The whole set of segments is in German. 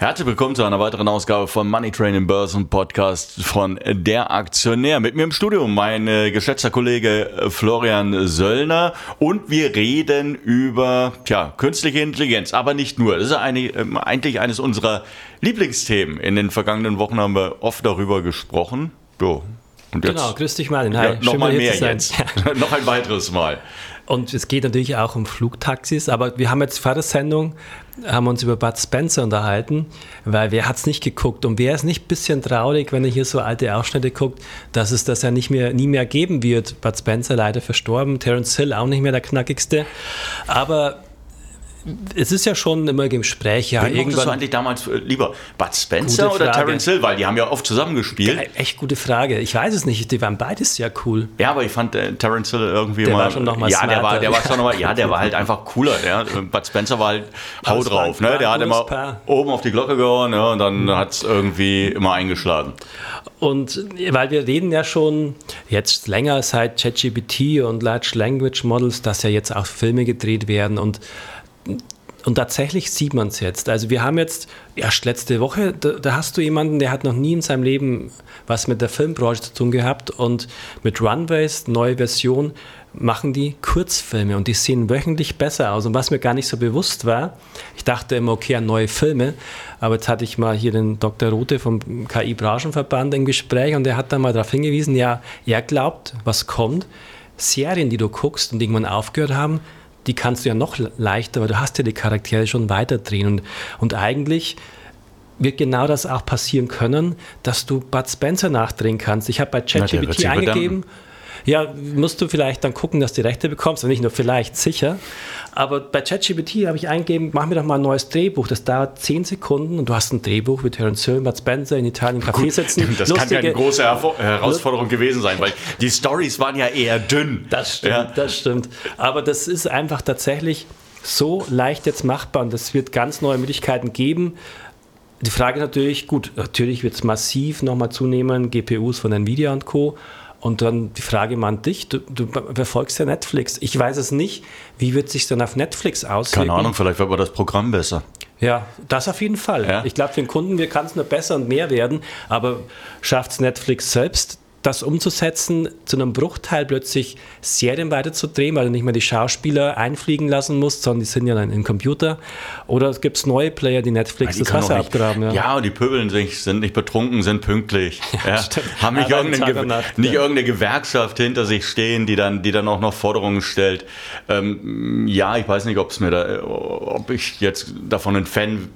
Herzlich willkommen zu einer weiteren Ausgabe von Money Training Börsen Podcast von Der Aktionär. Mit mir im Studio mein äh, geschätzter Kollege äh, Florian Söllner und wir reden über tja, künstliche Intelligenz, aber nicht nur. Das ist eine, ähm, eigentlich eines unserer Lieblingsthemen. In den vergangenen Wochen haben wir oft darüber gesprochen. So, und jetzt, genau, grüß dich Martin. Hi, ja, noch mal mehr jetzt. noch ein weiteres Mal. Und es geht natürlich auch um Flugtaxis, aber wir haben jetzt vor der Sendung haben uns über Bud Spencer unterhalten, weil wer hat es nicht geguckt und wer ist nicht ein bisschen traurig, wenn er hier so alte Ausschnitte guckt, dass es das ja nicht mehr, nie mehr geben wird. Bud Spencer leider verstorben, Terence Hill auch nicht mehr der knackigste, aber es ist ja schon immer im Gespräch, ja. Wen irgendwann du eigentlich damals äh, lieber? Bud Spencer oder Terence Hill? Weil die haben ja oft zusammengespielt. Ja, echt gute Frage. Ich weiß es nicht. Die waren beides ja cool. Ja, aber ich fand äh, Terence Hill irgendwie der mal. War schon noch mal ja, der war, der war schon noch mal, ja, der war halt einfach cooler. Ja. Bud Spencer war halt Hau drauf. Ne? Der hat immer Paar. oben auf die Glocke gehauen ja, und dann mhm. hat es irgendwie immer eingeschlagen. Und weil wir reden ja schon jetzt länger seit ChatGPT und Large Language Models, dass ja jetzt auch Filme gedreht werden und und tatsächlich sieht man es jetzt. Also wir haben jetzt erst letzte Woche, da, da, hast du jemanden, der hat noch nie in seinem Leben was mit der Filmbranche zu tun gehabt und mit Runways, neue Version, machen die Kurzfilme und die sehen wöchentlich besser aus. Und was mir gar nicht so bewusst war, ich dachte immer, okay, neue Filme, aber jetzt hatte ich mal hier den Dr. Rote vom KI-Branchenverband im Gespräch und der hat dann mal darauf hingewiesen, ja, er glaubt, was kommt, Serien, die du guckst und irgendwann aufgehört haben, die kannst du ja noch leichter, weil du hast ja die Charaktere schon weiterdrehen. Und, und eigentlich wird genau das auch passieren können, dass du Bud Spencer nachdrehen kannst. Ich habe bei ChatGPT eingegeben, ja, musst du vielleicht dann gucken, dass du die Rechte bekommst, und nicht nur vielleicht, sicher. Aber bei ChatGPT habe ich eingegeben, mach mir doch mal ein neues Drehbuch. Das dauert 10 Sekunden und du hast ein Drehbuch mit Terence Hill, Matt Spencer in Italien Café Gut, sitzen. Das Lustige, kann ja eine große Herausforderung gewesen sein, weil die Stories waren ja eher dünn. Das stimmt, ja. das stimmt. Aber das ist einfach tatsächlich so leicht jetzt machbar und es wird ganz neue Möglichkeiten geben. Die Frage ist natürlich, gut, natürlich wird es massiv nochmal zunehmen, GPUs von Nvidia und Co. Und dann die Frage mal an dich, du, du verfolgst ja Netflix. Ich weiß es nicht, wie wird sich dann auf Netflix auswirken? Keine Ahnung, vielleicht wird aber das Programm besser. Ja, das auf jeden Fall. Ja? Ich glaube, für den Kunden kann es nur besser und mehr werden, aber schafft es Netflix selbst, das umzusetzen, zu einem Bruchteil plötzlich Serien weiterzudrehen, weil du nicht mehr die Schauspieler einfliegen lassen musst, sondern die sind ja dann im Computer. Oder es gibt neue Player, die Netflix ja, die das Wasser nicht, abgraben. Ja. ja, und die pöbeln sich, sind nicht betrunken, sind pünktlich. Ja, Haben nicht, irgendeine, Nacht, nicht irgendeine Gewerkschaft hinter sich stehen, die dann, die dann auch noch Forderungen stellt. Ähm, ja, ich weiß nicht, ob es mir da, ob ich jetzt davon ein Fan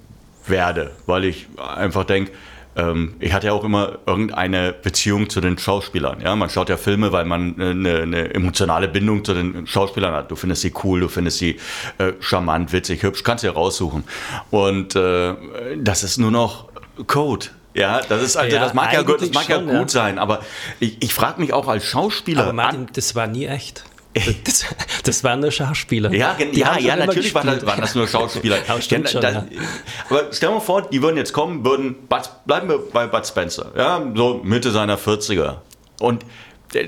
werde, weil ich einfach denke, ähm, ich hatte ja auch immer irgendeine Beziehung zu den Schauspielern. Ja? Man schaut ja Filme, weil man eine, eine emotionale Bindung zu den Schauspielern hat. Du findest sie cool, du findest sie äh, charmant, witzig, hübsch, kannst du ja raussuchen. Und äh, das ist nur noch Code. Ja, das ist also, ja, das mag ja, gut, das mag schon, ja gut sein, aber ich, ich frage mich auch als Schauspieler. Aber Martin, das war nie echt. Das, das, waren nur Schauspieler. Ja, ja, ja natürlich waren das, waren das, nur Schauspieler. aber, schon, da, ja. aber stell dir mal vor, die würden jetzt kommen, würden, Bud, bleiben wir bei Bud Spencer, ja, so Mitte seiner 40er. Und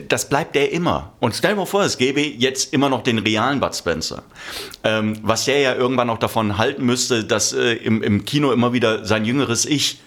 das bleibt der immer. Und stell dir mal vor, es gäbe jetzt immer noch den realen Bud Spencer. Ähm, was der ja irgendwann noch davon halten müsste, dass äh, im, im Kino immer wieder sein jüngeres Ich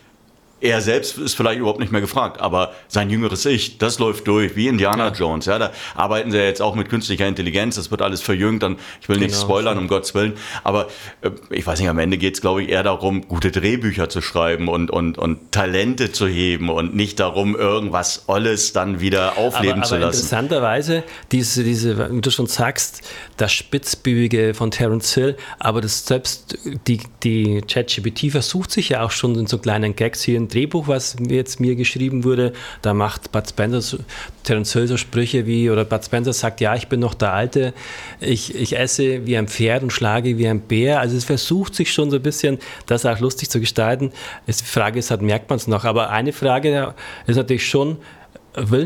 er selbst ist vielleicht überhaupt nicht mehr gefragt, aber sein jüngeres Ich, das läuft durch, wie Indiana ja. Jones. Ja, da arbeiten sie ja jetzt auch mit künstlicher Intelligenz, das wird alles verjüngt, dann, ich will genau, nicht spoilern, um Gottes Willen, aber äh, ich weiß nicht, am Ende geht es, glaube ich, eher darum, gute Drehbücher zu schreiben und, und, und Talente zu heben und nicht darum, irgendwas Olles dann wieder aufleben aber, zu lassen. Interessanterweise, diese, diese, wie du schon sagst, das Spitzbübige von Terence Hill, aber das selbst die, die ChatGPT versucht sich ja auch schon in so kleinen Gags hier in Drehbuch, was jetzt mir geschrieben wurde, da macht Bud Spencer, Terence Hill so Sprüche wie, oder Bud Spencer sagt, ja, ich bin noch der Alte, ich, ich esse wie ein Pferd und schlage wie ein Bär. Also es versucht sich schon so ein bisschen, das auch lustig zu gestalten. Die Frage ist halt, merkt man es noch? Aber eine Frage ist natürlich schon,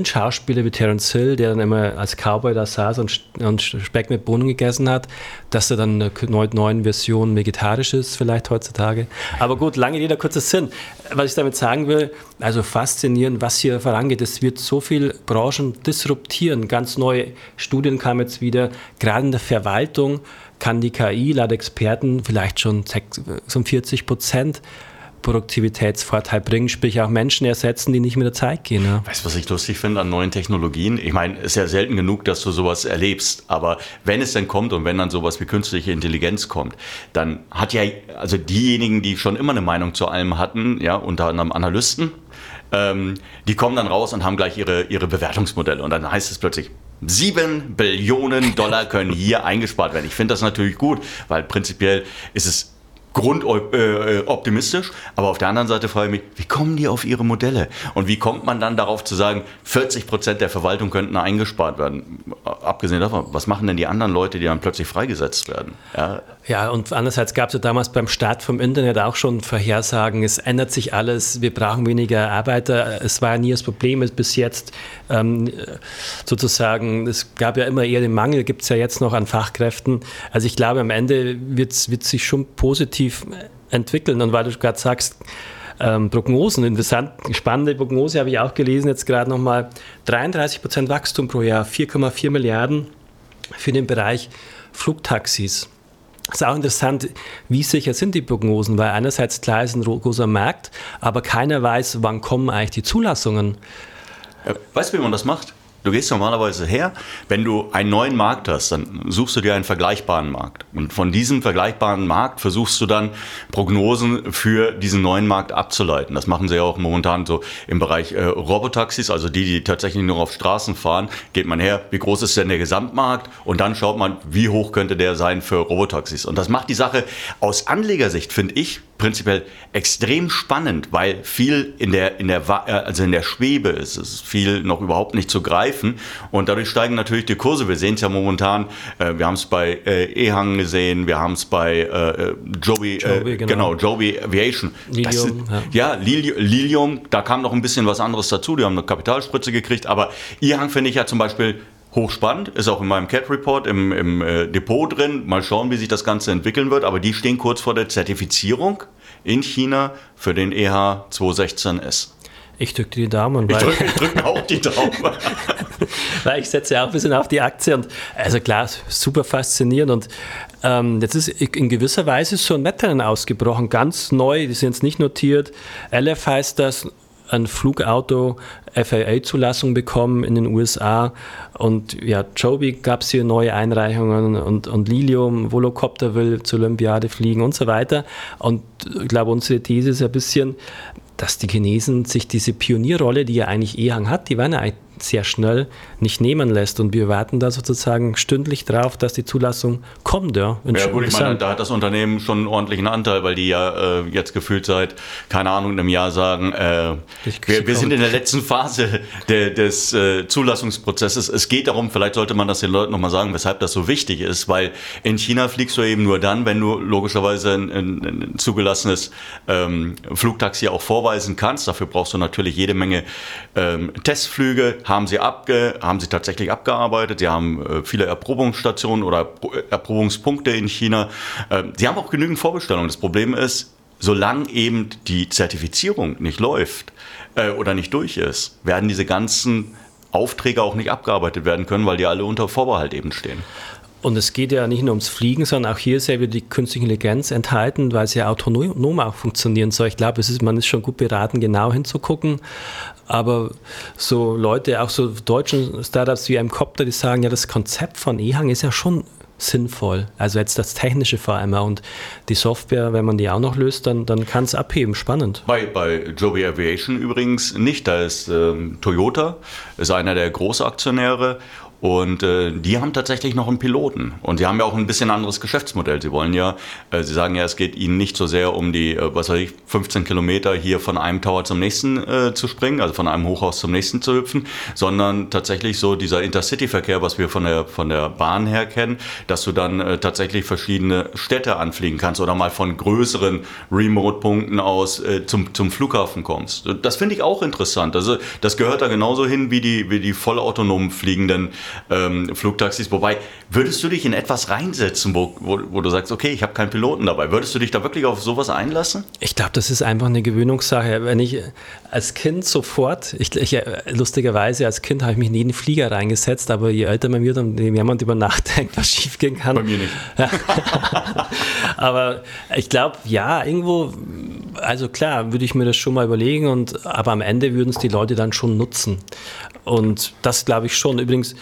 Schauspieler wie Terence Hill, der dann immer als Cowboy da saß und, und Speck mit Bohnen gegessen hat, dass er dann in der neuen Version vegetarisch ist, vielleicht heutzutage. Aber gut, lange Rede, kurzer Sinn. Was ich damit sagen will, also faszinierend, was hier vorangeht. Es wird so viel Branchen disruptieren. Ganz neue Studien kamen jetzt wieder, gerade in der Verwaltung kann die KI laut Experten vielleicht schon 46 Prozent Produktivitätsvorteil bringen, sprich auch Menschen ersetzen, die nicht mit der Zeit gehen. Ja. Weißt du, was ich lustig finde an neuen Technologien? Ich meine, es ist ja selten genug, dass du sowas erlebst, aber wenn es dann kommt und wenn dann sowas wie künstliche Intelligenz kommt, dann hat ja, also diejenigen, die schon immer eine Meinung zu allem hatten, ja, unter anderem Analysten, ähm, die kommen dann raus und haben gleich ihre, ihre Bewertungsmodelle und dann heißt es plötzlich, Sieben Billionen Dollar können hier eingespart werden. Ich finde das natürlich gut, weil prinzipiell ist es grundoptimistisch, äh, aber auf der anderen Seite frage ich mich, wie kommen die auf ihre Modelle? Und wie kommt man dann darauf zu sagen, 40 Prozent der Verwaltung könnten eingespart werden? Abgesehen davon, was machen denn die anderen Leute, die dann plötzlich freigesetzt werden? Ja, ja und andererseits gab es ja damals beim Start vom Internet auch schon Vorhersagen, es ändert sich alles, wir brauchen weniger Arbeiter. Es war ja nie das Problem bis jetzt ähm, sozusagen, es gab ja immer eher den Mangel, gibt es ja jetzt noch an Fachkräften. Also ich glaube, am Ende wird es sich schon positiv entwickeln. Und weil du gerade sagst, ähm, Prognosen, interessant, spannende Prognose habe ich auch gelesen, jetzt gerade nochmal 33 Prozent Wachstum pro Jahr, 4,4 Milliarden für den Bereich Flugtaxis. Ist auch interessant, wie sicher sind die Prognosen, weil einerseits klar ist ein großer Markt, aber keiner weiß, wann kommen eigentlich die Zulassungen. Weißt du, wie man das macht? Du gehst normalerweise her, wenn du einen neuen Markt hast, dann suchst du dir einen vergleichbaren Markt. Und von diesem vergleichbaren Markt versuchst du dann Prognosen für diesen neuen Markt abzuleiten. Das machen sie ja auch momentan so im Bereich äh, Robotaxis, also die, die tatsächlich nur auf Straßen fahren, geht man her, wie groß ist denn der Gesamtmarkt und dann schaut man, wie hoch könnte der sein für Robotaxis. Und das macht die Sache aus Anlegersicht, finde ich, prinzipiell extrem spannend, weil viel in der, in der, äh, also in der Schwebe ist. Es ist viel noch überhaupt nicht zu greifen. Und dadurch steigen natürlich die Kurse. Wir sehen es ja momentan, äh, wir haben es bei äh, Ehang gesehen, wir haben es bei äh, Joby, äh, Joby genau. genau. Joby Aviation. Lilium, ist, ja, ja Lilium, da kam noch ein bisschen was anderes dazu. Die haben eine Kapitalspritze gekriegt. Aber Ehang finde ich ja zum Beispiel hochspannend, ist auch in meinem Cat Report im, im äh, Depot drin. Mal schauen, wie sich das Ganze entwickeln wird. Aber die stehen kurz vor der Zertifizierung in China für den EH 216S. Ich drücke die Daumen. Ich drücke drück auch die Daumen. weil ich setze ja auch ein bisschen auf die Aktie und also klar, super faszinierend und ähm, jetzt ist in gewisser Weise so ein Wettrennen ausgebrochen, ganz neu, die sind jetzt nicht notiert. LF heißt das, ein Flugauto FAA-Zulassung bekommen in den USA. Und ja, Joby gab es hier neue Einreichungen und, und Lilium, Volocopter will zur Olympiade fliegen und so weiter. Und ich glaube, unsere These ist ein bisschen, dass die Chinesen sich diese Pionierrolle, die ja eigentlich Ehang hat, die waren ja sehr schnell nicht nehmen lässt. Und wir warten da sozusagen stündlich drauf, dass die Zulassung kommt. Ja, ja gut, ich meine, da hat das Unternehmen schon einen ordentlichen Anteil, weil die ja äh, jetzt gefühlt seit, keine Ahnung, einem Jahr sagen, äh, wir, wir, sind in der letzten Phase de, des äh, Zulassungsprozesses. Es geht darum, vielleicht sollte man das den Leuten nochmal sagen, weshalb das so wichtig ist, weil in China fliegst du eben nur dann, wenn du logischerweise ein, ein, ein zugelassenes ähm, Flugtaxi auch vorweisen kannst. Dafür brauchst du natürlich jede Menge ähm, Testflüge, haben sie, abge, haben sie tatsächlich abgearbeitet. Sie haben äh, viele Erprobungsstationen oder Erprobungspunkte in China. Äh, sie haben auch genügend Vorbestellungen. Das Problem ist, solange eben die Zertifizierung nicht läuft äh, oder nicht durch ist, werden diese ganzen Aufträge auch nicht abgearbeitet werden können, weil die alle unter Vorbehalt eben stehen. Und es geht ja nicht nur ums Fliegen, sondern auch hier ist ja wieder die künstliche Intelligenz enthalten, weil es ja autonom auch funktionieren soll. Ich glaube, ist, man ist schon gut beraten, genau hinzugucken. Aber so Leute, auch so deutschen Startups wie Mcopter, die sagen, ja, das Konzept von EHang ist ja schon sinnvoll. Also jetzt das Technische vor allem und die Software, wenn man die auch noch löst, dann, dann kann es abheben. Spannend. Bei, bei Joby Aviation übrigens nicht. Da ist ähm, Toyota, ist einer der Großaktionäre Und äh, die haben tatsächlich noch einen Piloten. Und sie haben ja auch ein bisschen anderes Geschäftsmodell. Sie wollen ja, äh, sie sagen ja, es geht ihnen nicht so sehr um die, äh, was weiß ich, 15 Kilometer hier von einem Tower zum nächsten äh, zu springen, also von einem Hochhaus zum nächsten zu hüpfen, sondern tatsächlich so dieser Intercity-Verkehr, was wir von der, von der Bahn her kennen, dass du dann äh, tatsächlich verschiedene Städte anfliegen kannst oder mal von größeren Remote-Punkten aus äh, zum, zum Flughafen kommst. Das finde ich auch interessant. Also das gehört da genauso hin wie die, wie die vollautonom fliegenden ähm, Flugtaxis. Wobei, würdest du dich in etwas reinsetzen, wo, wo, wo du sagst, okay, ich habe keinen Piloten dabei? Würdest du dich da wirklich auf sowas einlassen? Ich glaube, das ist einfach eine Gewöhnungssache. Wenn ich als Kind sofort, ich, ich lustigerweise als Kind habe ich mich nie in den Flieger reingesetzt, aber je älter man wird und je mehr man darüber nachdenkt, was schiefgehen kann. Bei mir nicht. aber ich glaube, ja, irgendwo, also klar, würde ich mir das schon mal überlegen, und, aber am Ende würden es die Leute dann schon nutzen. Und das glaube ich schon. Übrigens,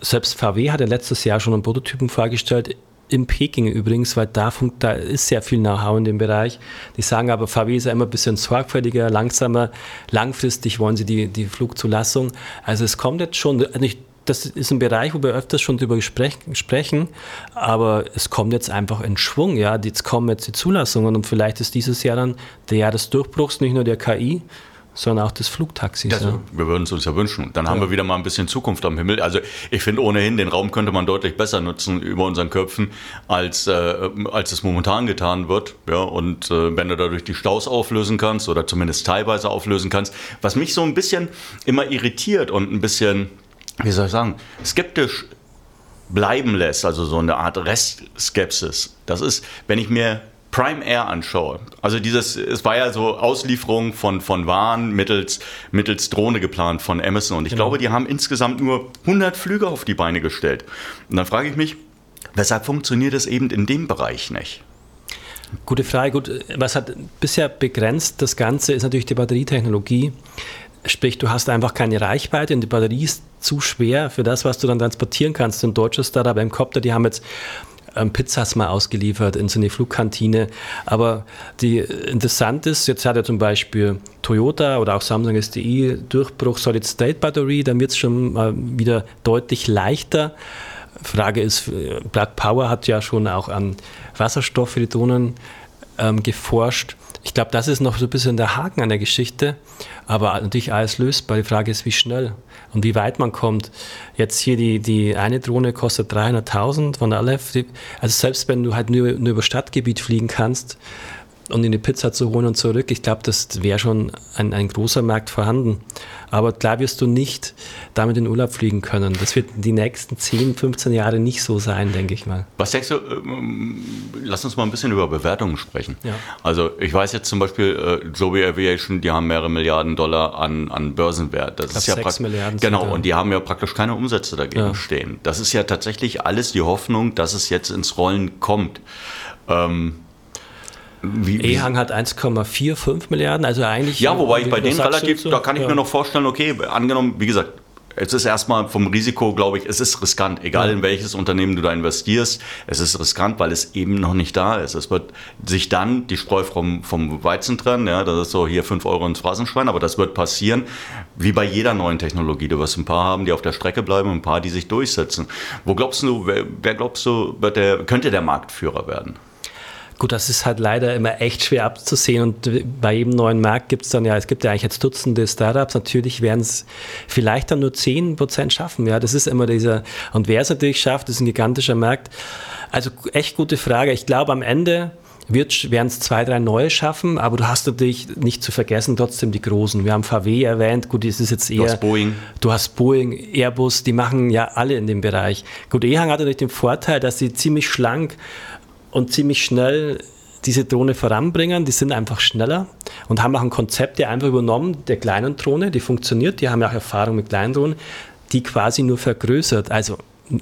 selbst VW hat ja letztes Jahr schon einen Prototypen vorgestellt, in Peking übrigens, weil da, da ist sehr viel Know-how in dem Bereich. Die sagen aber, VW ist ja immer ein bisschen sorgfältiger, langsamer. Langfristig wollen sie die, die Flugzulassung. Also es kommt jetzt schon, also das ist ein Bereich, wo wir öfters schon drüber sprechen, aber es kommt jetzt einfach in Schwung. Ja? Jetzt kommen jetzt die Zulassungen und vielleicht ist dieses Jahr dann der Jahr des Durchbruchs nicht nur der KI, sondern auch des Flugtaxis. Das, ja. Wir würden es uns ja wünschen. Dann ja. haben wir wieder mal ein bisschen Zukunft am Himmel. Also ich finde ohnehin, den Raum könnte man deutlich besser nutzen über unseren Köpfen, als, äh, als es momentan getan wird. Ja, und äh, wenn du dadurch die Staus auflösen kannst oder zumindest teilweise auflösen kannst, was mich so ein bisschen immer irritiert und ein bisschen, wie soll ich sagen, skeptisch bleiben lässt, also so eine Art Restskepsis. Das ist, wenn ich mir Prime Air anschaue, also dieses, es war ja so Auslieferung von, von Waren mittels, mittels Drohne geplant von Amazon und ich genau. glaube, die haben insgesamt nur 100 Flüge auf die Beine gestellt. Und dann frage ich mich, weshalb funktioniert es eben in dem Bereich nicht? Gute Frage. Gut, was hat bisher begrenzt das Ganze ist natürlich die Batterietechnologie. Sprich, du hast einfach keine Reichweite und die Batterie ist zu schwer für das, was du dann transportieren kannst. Ein deutsches Startup, im Copter, die haben jetzt ähm, Pizzas mal ausgeliefert in so eine Flugkantine. Aber die interessant ist, jetzt hat ja zum Beispiel Toyota oder auch Samsung SDI Durchbruch Solid State Batterie, dann wird es schon mal wieder deutlich leichter. Frage ist, Black Power hat ja schon auch an Wasserstoff für die Drohnen ähm, geforscht. Ich glaube, das ist noch so ein bisschen der Haken an der Geschichte. Aber natürlich alles lösbar. Die Frage ist, wie schnell und wie weit man kommt. Jetzt hier die, die eine Drohne kostet 300.000 von der Aleph. Also selbst wenn du halt nur, nur über Stadtgebiet fliegen kannst, und in die Pizza zu holen und zurück. Ich glaube, das wäre schon ein, ein großer Markt vorhanden. Aber klar wirst du nicht damit in Urlaub fliegen können. Das wird die nächsten 10, 15 Jahre nicht so sein, denke ich mal. Was denkst du, ähm, lass uns mal ein bisschen über Bewertungen sprechen. Ja. Also ich weiß jetzt zum Beispiel, äh, Joby Aviation, die haben mehrere Milliarden Dollar an, an Börsenwert. Das ist ja 6 Milliarden. Genau, und die haben ja praktisch keine Umsätze dagegen ja. stehen. Das ist ja tatsächlich alles die Hoffnung, dass es jetzt ins Rollen kommt. Ähm, wie, wie? Ehang hat 1,45 Milliarden, also eigentlich. Ja, wobei ich bei denen relativ, da kann ich ja. mir noch vorstellen, okay, angenommen, wie gesagt, es ist erstmal vom Risiko, glaube ich, es ist riskant, egal in welches Unternehmen du da investierst. Es ist riskant, weil es eben noch nicht da ist. Es wird sich dann die Spreu vom, vom Weizen trennen. Ja, das ist so hier 5 Euro ins Phrasenschwein, aber das wird passieren, wie bei jeder neuen Technologie. Du wirst ein paar haben, die auf der Strecke bleiben und ein paar, die sich durchsetzen. Wo glaubst du, wer, wer glaubst du, wird der, könnte der Marktführer werden? Gut, das ist halt leider immer echt schwer abzusehen und bei jedem neuen Markt gibt es dann ja, es gibt ja eigentlich jetzt Dutzende Startups, natürlich werden es vielleicht dann nur 10% schaffen, ja, das ist immer dieser, und wer es natürlich schafft, ist ein gigantischer Markt. Also echt gute Frage. Ich glaube am Ende werden es zwei, drei neue schaffen, aber du hast natürlich nicht zu vergessen trotzdem die Großen. Wir haben VW erwähnt, gut, das ist jetzt eher... Du hast Boeing. Du hast Boeing, Airbus, die machen ja alle in dem Bereich. Gut, Ehang hat natürlich den Vorteil, dass sie ziemlich schlank und ziemlich schnell diese Drohne voranbringen. Die sind einfach schneller und haben auch ein Konzept, der einfach übernommen, der kleinen Drohne, die funktioniert. Die haben ja auch Erfahrung mit kleinen Drohnen, die quasi nur vergrößert. Also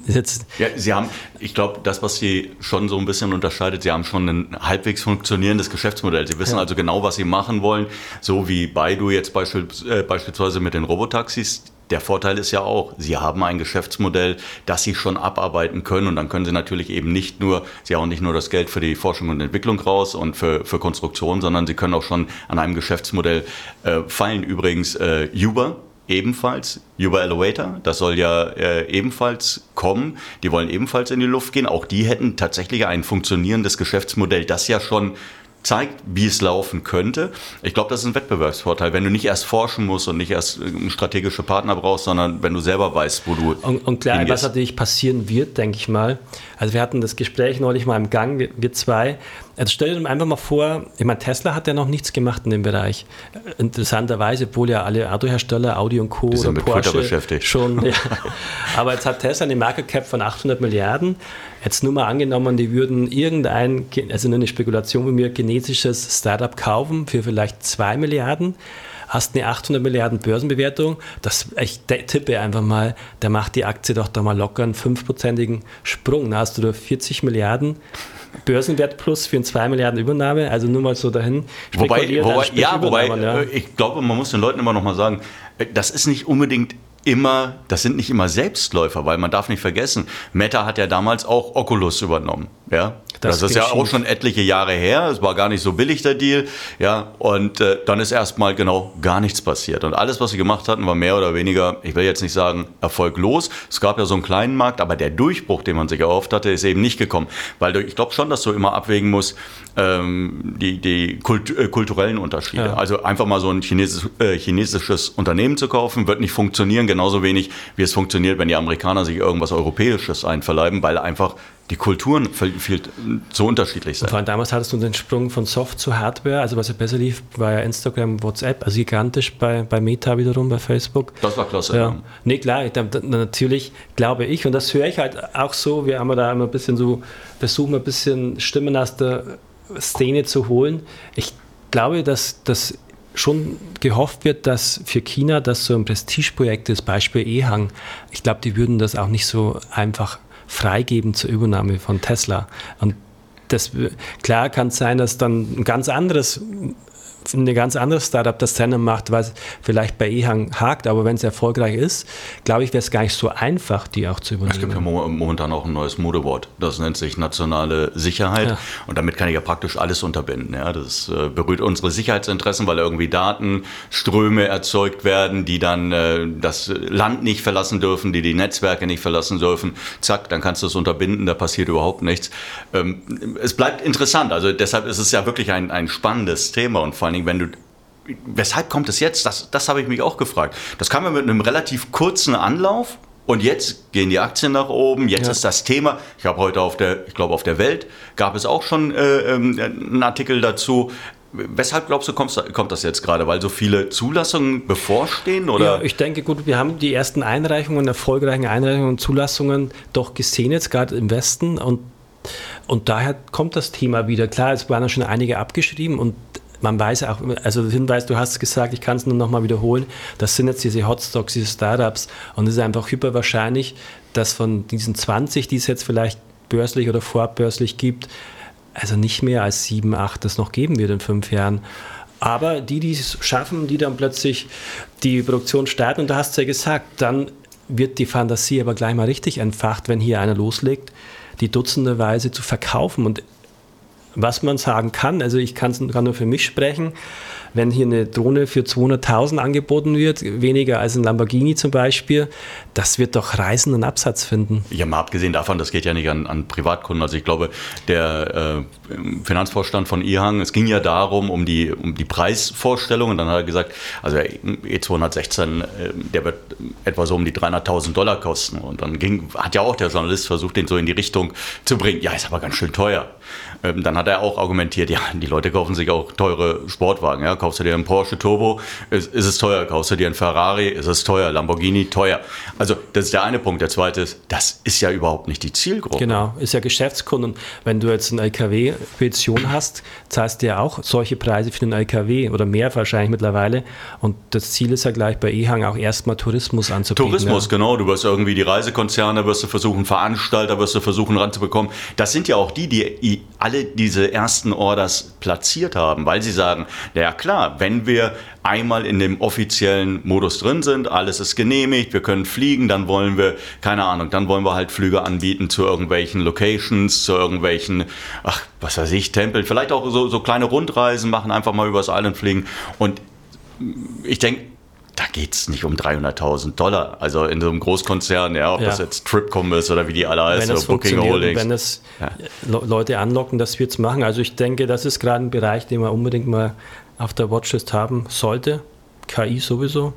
Jetzt ja, Sie haben, ich glaube, das, was Sie schon so ein bisschen unterscheidet, Sie haben schon ein halbwegs funktionierendes Geschäftsmodell. Sie wissen ja. also genau, was Sie machen wollen, so wie Baidu jetzt äh, beispielsweise mit den Robotaxis der Vorteil ist ja auch, Sie haben ein Geschäftsmodell, das Sie schon abarbeiten können und dann können Sie natürlich eben nicht nur, Sie hauen nicht nur das Geld für die Forschung und Entwicklung raus und für, für Konstruktion, sondern Sie können auch schon an einem Geschäftsmodell äh, fallen. Übrigens, äh, Uber ebenfalls. Uber Elevator, das soll ja äh, ebenfalls kommen. Die wollen ebenfalls in die Luft gehen. Auch die hätten tatsächlich ein funktionierendes Geschäftsmodell, das ja schon zeigt, wie es laufen könnte. Ich glaube, das ist ein Wettbewerbsvorteil, wenn du nicht erst forschen musst und nicht erst einen strategischen Partner brauchst, sondern wenn du selber weißt, wo du. Und, und klar, hingehst. was natürlich passieren wird, denke ich mal. Also wir hatten das Gespräch neulich mal im Gang, wir, wir zwei. Also stell dir einfach mal vor, ich meine, Tesla hat ja noch nichts gemacht in dem Bereich. Interessanterweise, obwohl ja alle Autohersteller, Audi und Co. Sind oder mit Porsche beschäftigt. schon. Ja. Aber jetzt hat Tesla eine Market Cap von 800 Milliarden. Jetzt nur mal angenommen, die würden irgendein, also eine Spekulation bei mir, genetisches Startup kaufen für vielleicht 2 Milliarden hast eine 800 Milliarden Börsenbewertung, das, ich tippe einfach mal, da macht die Aktie doch da mal locker einen 5%igen Sprung. Da hast du da 40 Milliarden Börsenwert plus für eine 2 Milliarden Übernahme, also nur mal so dahin. Wobei, wobei ja, wobei, ja. Äh, ich glaube, man muss den Leuten immer noch mal sagen, äh, das ist nicht unbedingt immer, das sind nicht immer Selbstläufer, weil man darf nicht vergessen, Meta hat ja damals auch Oculus übernommen. Ja, das, das ist ja schief. auch schon etliche Jahre her. Es war gar nicht so billig der Deal. Ja, und äh, dann ist erstmal genau gar nichts passiert. Und alles, was sie gemacht hatten, war mehr oder weniger, ich will jetzt nicht sagen erfolglos. Es gab ja so einen kleinen Markt, aber der Durchbruch, den man sich erhofft hatte, ist eben nicht gekommen. Weil ich glaube schon, dass du immer abwägen musst, ähm, die, die Kult, äh, kulturellen Unterschiede. Ja. Also einfach mal so ein chinesisch, äh, chinesisches Unternehmen zu kaufen, wird nicht funktionieren, genauso wenig wie es funktioniert, wenn die Amerikaner sich irgendwas Europäisches einverleiben, weil einfach die Kulturen viel, so unterschiedlich sind. Vor allem damals hattest du den Sprung von Soft zu Hardware, also was ja besser lief, war ja Instagram, WhatsApp, also gigantisch bei, bei Meta wiederum, bei Facebook. Das war klasse. Ja. Nee, klar, ich, natürlich glaube ich, und das höre ich halt auch so, wir haben da immer ein bisschen so, versuchen ein bisschen Stimmen aus der Szene zu holen. Ich glaube, dass das schon gehofft wird, dass für China das so ein Prestigeprojekt ist, Beispiel E-Hang. Ich glaube, die würden das auch nicht so einfach freigeben zur Übernahme von Tesla. Und das, klar kann es sein, dass dann ein ganz anderes eine ganz andere Startup das Rennen macht, was vielleicht bei Ehang hakt, aber wenn es erfolgreich ist, glaube ich, wäre es gar nicht so einfach, die auch zu übernehmen. Es gibt ja momentan auch ein neues Modewort, das nennt sich nationale Sicherheit ja. und damit kann ich ja praktisch alles unterbinden. Ja, das äh, berührt unsere Sicherheitsinteressen, weil irgendwie Datenströme erzeugt werden, die dann äh, das Land nicht verlassen dürfen, die die Netzwerke nicht verlassen dürfen. Zack, dann kannst du es unterbinden, da passiert überhaupt nichts. Ähm, es bleibt interessant, also deshalb ist es ja wirklich ein, ein spannendes Thema und vor allem Dingen, wenn du weshalb kommt es jetzt? Das, das habe ich mich auch gefragt. Das kam ja mit einem relativ kurzen Anlauf und jetzt gehen die Aktien nach oben. Jetzt ja. ist das Thema. Ich habe heute auf der, ich glaube auf der Welt gab es auch schon äh, ähm, einen Artikel dazu. Weshalb glaubst du, kommt das jetzt gerade? Weil so viele Zulassungen bevorstehen? Oder? Ja, ich denke, gut, wir haben die ersten Einreichungen, erfolgreichen Einreichungen und Zulassungen doch gesehen, jetzt gerade im Westen. Und, und daher kommt das Thema wieder. Klar, es waren ja schon einige abgeschrieben und man weiß auch, also Hinweis, du hast gesagt, ich kann es nur nochmal wiederholen, das sind jetzt diese Hotstocks, diese Startups und es ist einfach hyper wahrscheinlich, dass von diesen 20, die es jetzt vielleicht börslich oder vorbörslich gibt, also nicht mehr als sieben, acht das noch geben wird in fünf Jahren. Aber die, die es schaffen, die dann plötzlich die Produktion starten, und da hast du ja gesagt, dann wird die Fantasie aber gleich mal richtig entfacht, wenn hier einer loslegt, die dutzenderweise zu verkaufen. Und was man sagen kann, also ich kann nur für mich sprechen, wenn hier eine Drohne für 200.000 angeboten wird, weniger als ein Lamborghini zum Beispiel, das wird doch reißenden Absatz finden. Ja, mal abgesehen davon, das geht ja nicht an, an Privatkunden. Also ich glaube, der äh, Finanzvorstand von IHANG, es ging ja darum, um die, um die Preisvorstellung und dann hat er gesagt, also der E216, äh, der wird etwa so um die 300.000 Dollar kosten und dann ging, hat ja auch der Journalist versucht, den so in die Richtung zu bringen. Ja, ist aber ganz schön teuer. Ähm, dann hat er auch argumentiert, ja, die Leute kaufen sich auch teure Sportwagen. Ja? Kaufst du dir einen Porsche Turbo, ist, ist es teuer. Kaufst du dir einen Ferrari, ist es teuer. Lamborghini, teuer. Also das ist der eine Punkt. Der zweite ist, das ist ja überhaupt nicht die Zielgruppe. Genau, ist ja Geschäftskunden. Wenn du jetzt eine LKW-Petition hast, zahlst du ja auch solche Preise für den LKW oder mehr wahrscheinlich mittlerweile. Und das Ziel ist ja gleich bei EHang auch erstmal Tourismus anzubieten. Tourismus, ja. genau. Du wirst irgendwie die Reisekonzerne, wirst du versuchen, Veranstalter wirst du versuchen ranzubekommen. Das sind ja auch die, die alle diese ersten Orders platziert haben, weil sie sagen, naja klar, wenn wir einmal in dem offiziellen Modus drin sind, alles ist genehmigt, wir können fliegen, dann wollen wir, keine Ahnung, dann wollen wir halt Flüge anbieten zu irgendwelchen Locations, zu irgendwelchen, ach, was weiß ich, Tempeln, vielleicht auch so, so kleine Rundreisen machen, einfach mal übers Island fliegen. Und ich denke, da geht es nicht um 300.000 Dollar. Also in so einem Großkonzern, ja, ob ja. das jetzt Tripcom ist oder wie die alle heißen, oder Booking Holdings. Wenn es ja. Leute anlocken, dass wir es machen. Also ich denke, das ist gerade ein Bereich, den man unbedingt mal auf der Watchlist haben sollte. KI sowieso.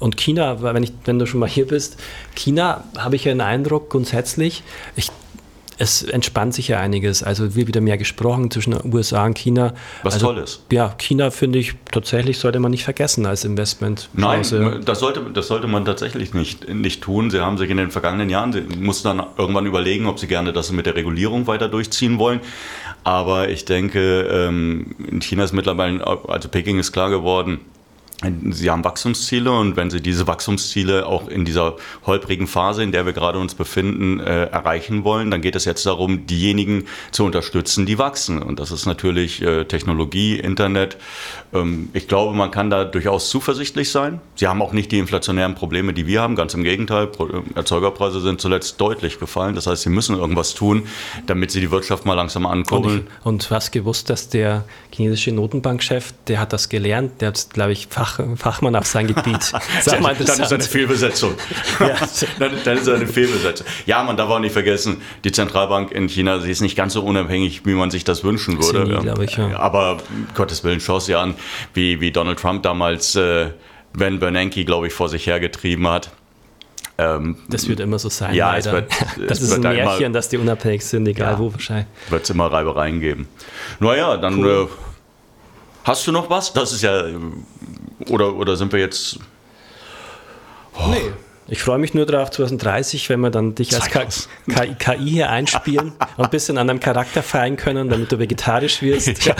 Und China, wenn, ich, wenn du schon mal hier bist, China habe ich ja den Eindruck grundsätzlich, ich es entspannt sich ja einiges. Also wird wieder mehr gesprochen zwischen den USA und China. Was also, toll ist. Ja, China finde ich tatsächlich sollte man nicht vergessen als Investment. Nein, das sollte, das sollte man tatsächlich nicht, nicht tun. Sie haben sich in den vergangenen Jahren, sie mussten dann irgendwann überlegen, ob sie gerne das mit der Regulierung weiter durchziehen wollen. Aber ich denke, ähm, in China ist mittlerweile, also Peking ist klar geworden, Sie haben Wachstumsziele und wenn Sie diese Wachstumsziele auch in dieser holprigen Phase, in der wir gerade uns befinden, äh, erreichen wollen, dann geht es jetzt darum, diejenigen zu unterstützen, die wachsen. Und das ist natürlich äh, Technologie, Internet. Ähm, ich glaube, man kann da durchaus zuversichtlich sein. Sie haben auch nicht die inflationären Probleme, die wir haben. Ganz im Gegenteil, äh, Erzeugerpreise sind zuletzt deutlich gefallen. Das heißt, Sie müssen irgendwas tun, damit Sie die Wirtschaft mal langsam ankurbeln. Und, und was gewusst, dass der chinesische Notenbankchef, der hat das gelernt, der hat, glaube ich, Fach, Fachmann auf sein Gebiet. Sag mal, dann ist eine Fehlbesetzung. ja. dann, dann, ist eine Fehlbesetzung. Ja, man darf auch nicht vergessen, die Zentralbank in China, sie ist nicht ganz so unabhängig, wie man sich das wünschen würde. Nie, ich, ja. Aber Gottes Willen, schau sie an, wie, wie Donald Trump damals äh, Ben Bernanke, glaube ich, vor sich hergetrieben hat. Ähm, das wird immer so sein. Ja, leider. es wird, das es ist ein Märchen, immer, dass die unabhängig sind, egal ja, wo wahrscheinlich. Wird es immer Reibereien geben. Naja, dann cool. äh, hast du noch was? Das ist ja oder, oder sind wir jetzt. Oh. Nee. Ich freue mich nur darauf, 2030, wenn wir dann dich als KI, KI hier einspielen und ein bisschen an deinem Charakter feiern können, damit du vegetarisch wirst. ja.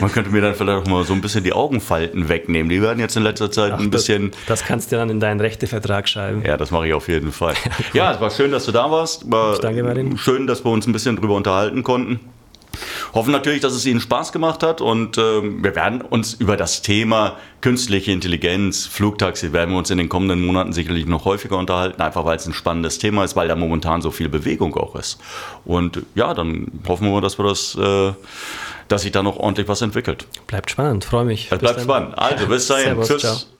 Man könnte mir dann vielleicht auch mal so ein bisschen die Augenfalten wegnehmen. Die werden jetzt in letzter Zeit Ach, ein bisschen. Das, das, kannst du dann in deinen Rechtevertrag schreiben. Ja, das mache ich auf jeden Fall. ja, es war schön, dass du da warst. War ich danke, Martin. Schön, dass wir uns ein bisschen drüber unterhalten konnten. Hoffen natürlich, dass es Ihnen Spaß gemacht hat und äh, wir werden uns über das Thema künstliche Intelligenz, Flugtaxi, werden wir uns in den kommenden Monaten sicherlich noch häufiger unterhalten, einfach weil es ein spannendes Thema ist, weil da momentan so viel Bewegung auch ist. Und ja, dann hoffen wir, dass wir das, äh, dass sich da noch ordentlich was entwickelt. Bleibt spannend, freue mich. Es bleibt spannend. Also bis dahin. Servus, Tschüss. Ciao.